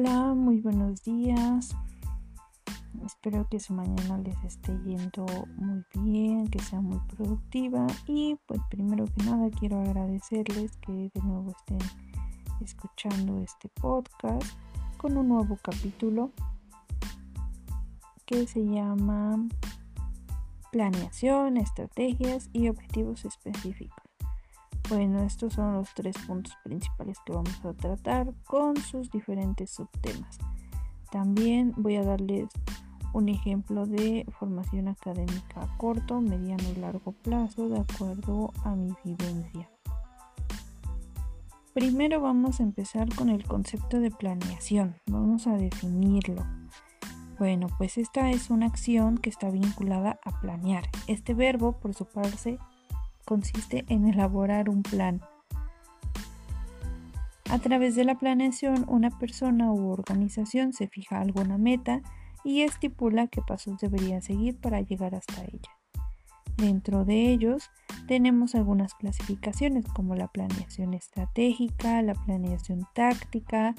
Hola, muy buenos días. Espero que su mañana les esté yendo muy bien, que sea muy productiva y pues primero que nada quiero agradecerles que de nuevo estén escuchando este podcast con un nuevo capítulo que se llama Planeación, estrategias y objetivos específicos. Bueno, estos son los tres puntos principales que vamos a tratar con sus diferentes subtemas. También voy a darles un ejemplo de formación académica a corto, mediano y largo plazo de acuerdo a mi vivencia. Primero vamos a empezar con el concepto de planeación. Vamos a definirlo. Bueno, pues esta es una acción que está vinculada a planear. Este verbo, por su parte, consiste en elaborar un plan. A través de la planeación, una persona u organización se fija alguna meta y estipula qué pasos debería seguir para llegar hasta ella. Dentro de ellos tenemos algunas clasificaciones como la planeación estratégica, la planeación táctica,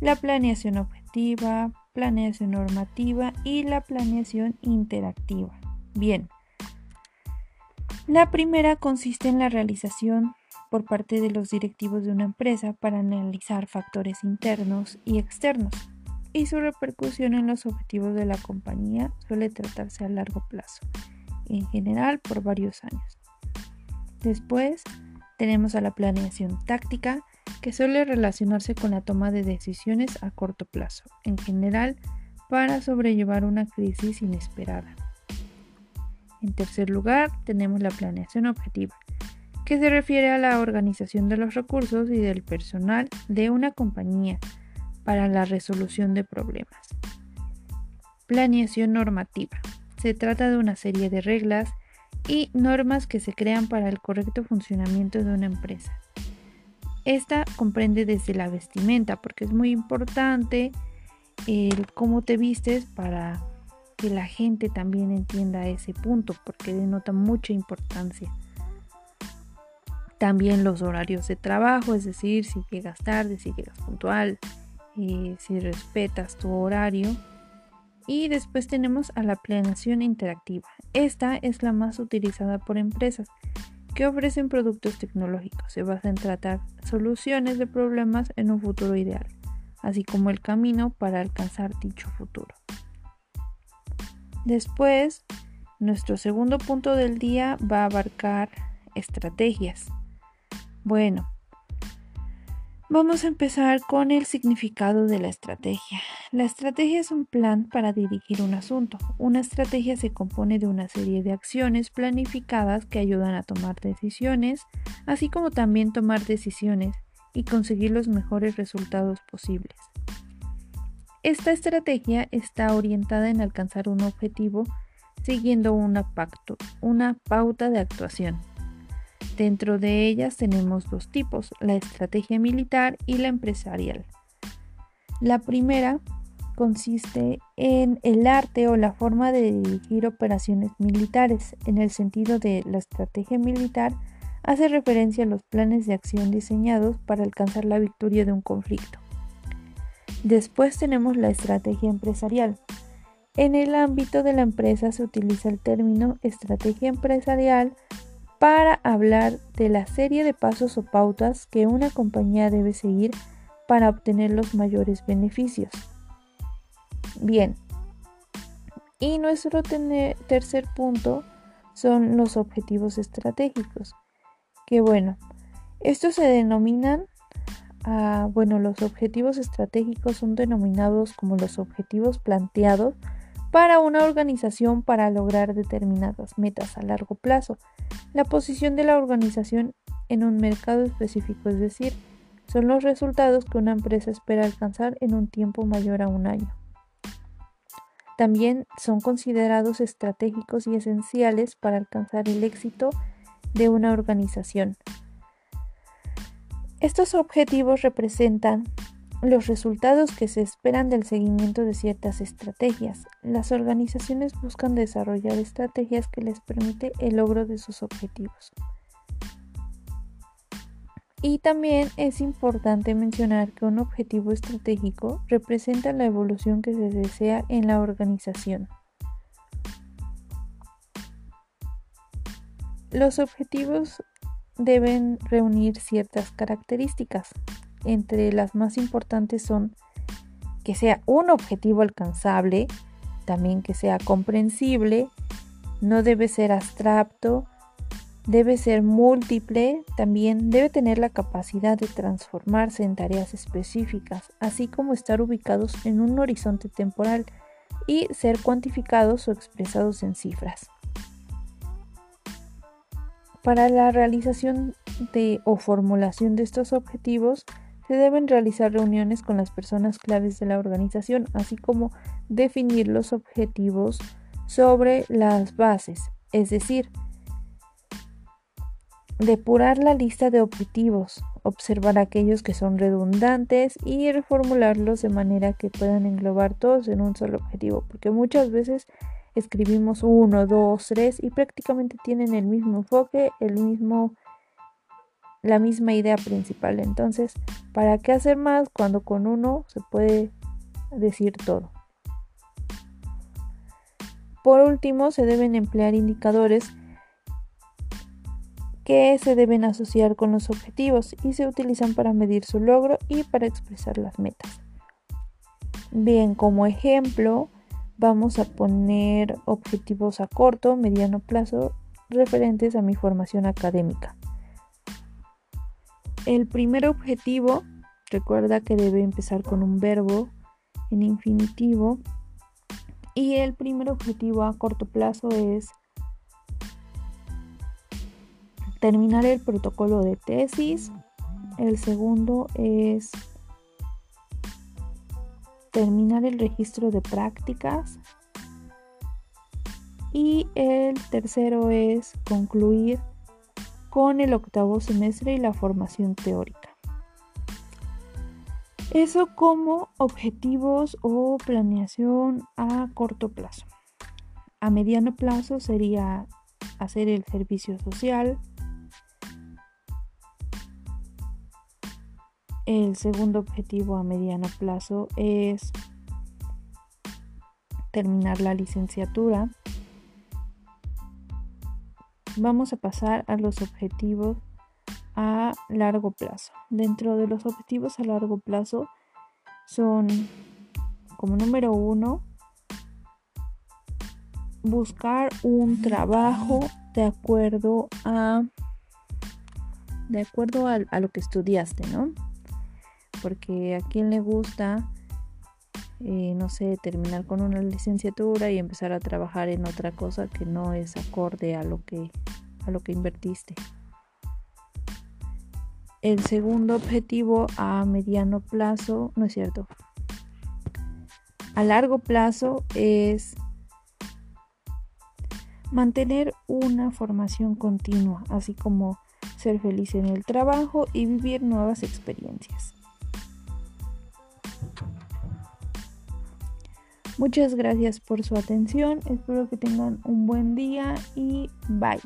la planeación objetiva, planeación normativa y la planeación interactiva. Bien, la primera consiste en la realización por parte de los directivos de una empresa para analizar factores internos y externos y su repercusión en los objetivos de la compañía suele tratarse a largo plazo, en general por varios años. Después tenemos a la planeación táctica que suele relacionarse con la toma de decisiones a corto plazo, en general para sobrellevar una crisis inesperada. En tercer lugar, tenemos la planeación objetiva, que se refiere a la organización de los recursos y del personal de una compañía para la resolución de problemas. Planeación normativa. Se trata de una serie de reglas y normas que se crean para el correcto funcionamiento de una empresa. Esta comprende desde la vestimenta, porque es muy importante el cómo te vistes para que la gente también entienda ese punto porque denota mucha importancia. También los horarios de trabajo, es decir, si llegas tarde, si llegas puntual, eh, si respetas tu horario. Y después tenemos a la planeación interactiva. Esta es la más utilizada por empresas que ofrecen productos tecnológicos. Se basa en tratar soluciones de problemas en un futuro ideal, así como el camino para alcanzar dicho futuro. Después, nuestro segundo punto del día va a abarcar estrategias. Bueno, vamos a empezar con el significado de la estrategia. La estrategia es un plan para dirigir un asunto. Una estrategia se compone de una serie de acciones planificadas que ayudan a tomar decisiones, así como también tomar decisiones y conseguir los mejores resultados posibles. Esta estrategia está orientada en alcanzar un objetivo siguiendo una, pacto, una pauta de actuación. Dentro de ellas tenemos dos tipos, la estrategia militar y la empresarial. La primera consiste en el arte o la forma de dirigir operaciones militares. En el sentido de la estrategia militar, hace referencia a los planes de acción diseñados para alcanzar la victoria de un conflicto. Después tenemos la estrategia empresarial. En el ámbito de la empresa se utiliza el término estrategia empresarial para hablar de la serie de pasos o pautas que una compañía debe seguir para obtener los mayores beneficios. Bien, y nuestro tercer punto son los objetivos estratégicos, que bueno, estos se denominan Ah, bueno, los objetivos estratégicos son denominados como los objetivos planteados para una organización para lograr determinadas metas a largo plazo. La posición de la organización en un mercado específico, es decir, son los resultados que una empresa espera alcanzar en un tiempo mayor a un año. También son considerados estratégicos y esenciales para alcanzar el éxito de una organización. Estos objetivos representan los resultados que se esperan del seguimiento de ciertas estrategias. Las organizaciones buscan desarrollar estrategias que les permiten el logro de sus objetivos. Y también es importante mencionar que un objetivo estratégico representa la evolución que se desea en la organización. Los objetivos deben reunir ciertas características. Entre las más importantes son que sea un objetivo alcanzable, también que sea comprensible, no debe ser abstracto, debe ser múltiple, también debe tener la capacidad de transformarse en tareas específicas, así como estar ubicados en un horizonte temporal y ser cuantificados o expresados en cifras. Para la realización de o formulación de estos objetivos, se deben realizar reuniones con las personas claves de la organización, así como definir los objetivos sobre las bases, es decir, depurar la lista de objetivos, observar aquellos que son redundantes y reformularlos de manera que puedan englobar todos en un solo objetivo, porque muchas veces escribimos uno, dos, tres y prácticamente tienen el mismo enfoque, el mismo la misma idea principal. Entonces, ¿para qué hacer más cuando con uno se puede decir todo? Por último, se deben emplear indicadores que se deben asociar con los objetivos y se utilizan para medir su logro y para expresar las metas. Bien, como ejemplo, vamos a poner objetivos a corto, mediano plazo referentes a mi formación académica. El primer objetivo, recuerda que debe empezar con un verbo en infinitivo. Y el primer objetivo a corto plazo es terminar el protocolo de tesis. El segundo es terminar el registro de prácticas. Y el tercero es concluir con el octavo semestre y la formación teórica. Eso como objetivos o planeación a corto plazo. A mediano plazo sería hacer el servicio social. El segundo objetivo a mediano plazo es terminar la licenciatura vamos a pasar a los objetivos a largo plazo. Dentro de los objetivos a largo plazo son como número uno buscar un trabajo de acuerdo a de acuerdo a, lo que estudiaste, ¿no? Porque a quien le gusta eh, no sé, terminar con una licenciatura y empezar a trabajar en otra cosa que no es acorde a lo que, a lo que invertiste. El segundo objetivo a mediano plazo, no es cierto, a largo plazo es mantener una formación continua, así como ser feliz en el trabajo y vivir nuevas experiencias. Muchas gracias por su atención, espero que tengan un buen día y bye.